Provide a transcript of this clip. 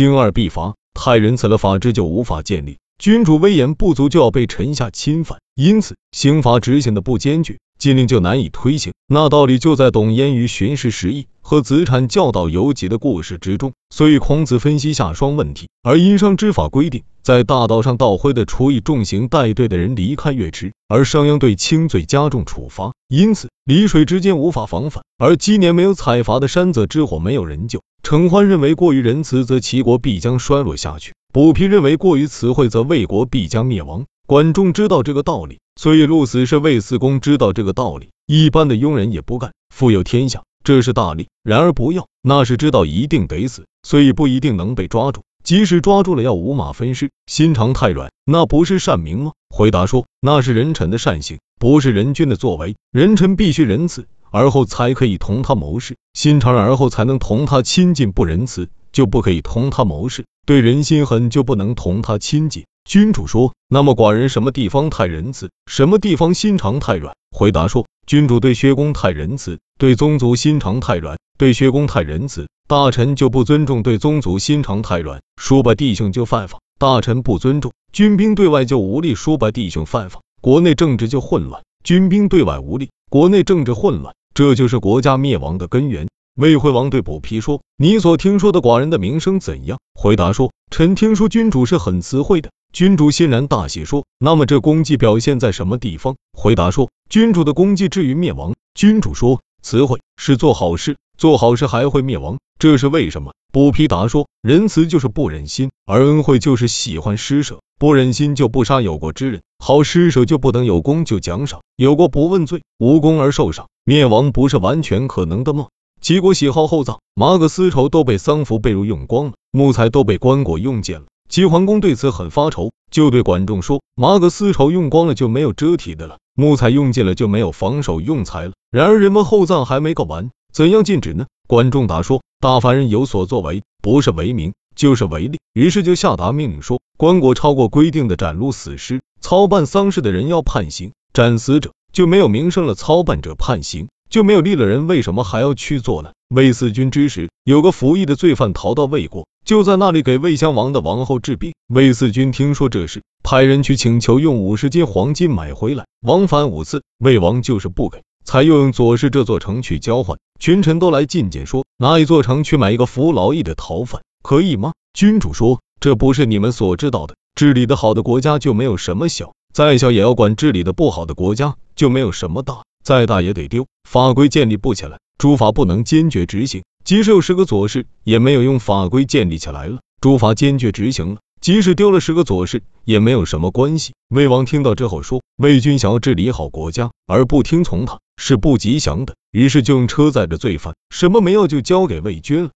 经二必罚，太仁慈了，法制就无法建立。君主威严不足，就要被臣下侵犯，因此刑罚执行的不坚决，禁令就难以推行。那道理就在董焉于巡视十邑和子产教导游集的故事之中。所以孔子分析下双问题，而殷商之法规定，在大道上倒灰的，处以重刑；带队的人离开越迟，而商鞅对轻罪加重处罚。因此离水之间无法防范，而今年没有采伐的山泽之火没有人救。程欢认为过于仁慈，则齐国必将衰落下去。卜皮认为过于慈惠，则魏国必将灭亡。管仲知道这个道理，所以陆死是魏四公知道这个道理，一般的庸人也不干。富有天下，这是大利；然而不要，那是知道一定得死，所以不一定能被抓住。即使抓住了，要五马分尸。心肠太软，那不是善民吗？回答说，那是人臣的善行，不是人君的作为。人臣必须仁慈，而后才可以同他谋事；心肠，而后才能同他亲近。不仁慈，就不可以同他谋事。对人心狠就不能同他亲近。君主说，那么寡人什么地方太仁慈，什么地方心肠太软？回答说，君主对薛公太仁慈，对宗族心肠太软。对薛公太仁慈，大臣就不尊重；对宗族心肠太软，叔伯弟兄就犯法，大臣不尊重，军兵对外就无力；叔伯弟兄犯法，国内政治就混乱，军兵对外无力，国内政治混乱，这就是国家灭亡的根源。魏惠王对卜皮说：“你所听说的寡人的名声怎样？”回答说：“臣听说君主是很慈惠的。”君主欣然大喜，说：“那么这功绩表现在什么地方？”回答说：“君主的功绩至于灭亡。”君主说：“慈惠是做好事，做好事还会灭亡，这是为什么？”卜皮答说：“仁慈就是不忍心，而恩惠就是喜欢施舍。不忍心就不杀有过之人，好施舍就不等有功就奖赏，有过不问罪，无功而受赏，灭亡不是完全可能的吗？”齐国喜好厚葬，马革丝绸都被丧服被褥用光了，木材都被棺椁用尽了。齐桓公对此很发愁，就对管仲说：“马革丝绸用光了就没有遮体的了，木材用尽了就没有防守用材了。然而人们厚葬还没搞完，怎样禁止呢？”管仲答说：“大凡人有所作为，不是为名就是为利。”于是就下达命令说：棺椁超过规定的斩戮死尸，操办丧事的人要判刑；斩死者就没有名声了，操办者判刑。就没有立了人，为什么还要去做呢？魏四军之时，有个服役的罪犯逃到魏国，就在那里给魏襄王的王后治病。魏四军听说这事，派人去请求用五十斤黄金买回来，往返五次，魏王就是不给，才又用左氏这座城去交换。群臣都来进谏说，拿一座城去买一个服劳役的逃犯，可以吗？君主说，这不是你们所知道的，治理的好的国家就没有什么小，再小也要管；治理的不好的国家就没有什么大。再大也得丢，法规建立不起来，诸法不能坚决执行，即使有十个左氏，也没有用。法规建立起来了，诸法坚决执行了，即使丢了十个左氏，也没有什么关系。魏王听到之后说，魏军想要治理好国家，而不听从他，是不吉祥的。于是就用车载着罪犯，什么没有就交给魏军了。